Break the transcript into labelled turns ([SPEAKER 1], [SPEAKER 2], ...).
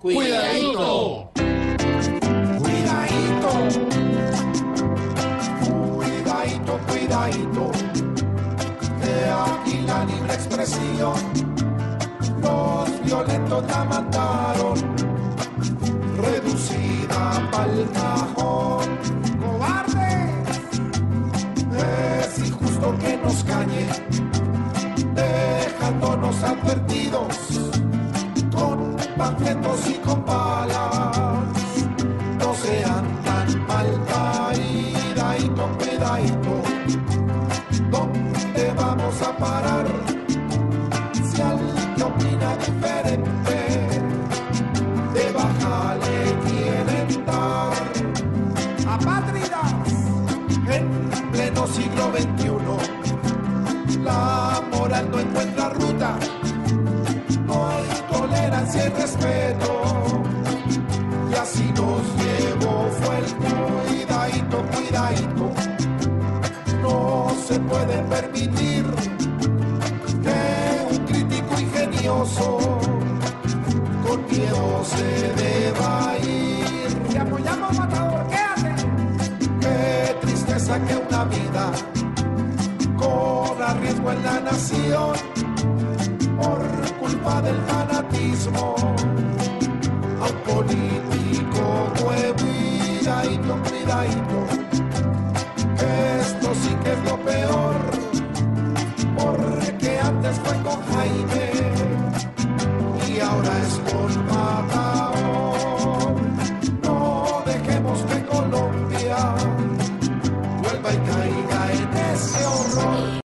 [SPEAKER 1] Cuidadito. Cuidadito. Cuidadito, cuidadito. Que aquí la libre expresión. Los violentos la mataron. reducida pa'l cajón. Cobardes, es injusto que nos cañe, dejándonos advertidos con balas. No sean tan mal caídito, cuidadito, ¿dónde vamos a parar? Si alguien opina diferente. siglo XXI. La moral no encuentra ruta, no hay tolerancia cuidadito, cuidadito. No se puede permitir que un crítico ingenioso con miedo se deba ir. Te apoyamos, matador, quédate. Qué tristeza que una vida corra riesgo en la nación por culpa del fanatismo. Cuidadito, cuidadito, esto sí que es lo peor, porque antes fue con Jaime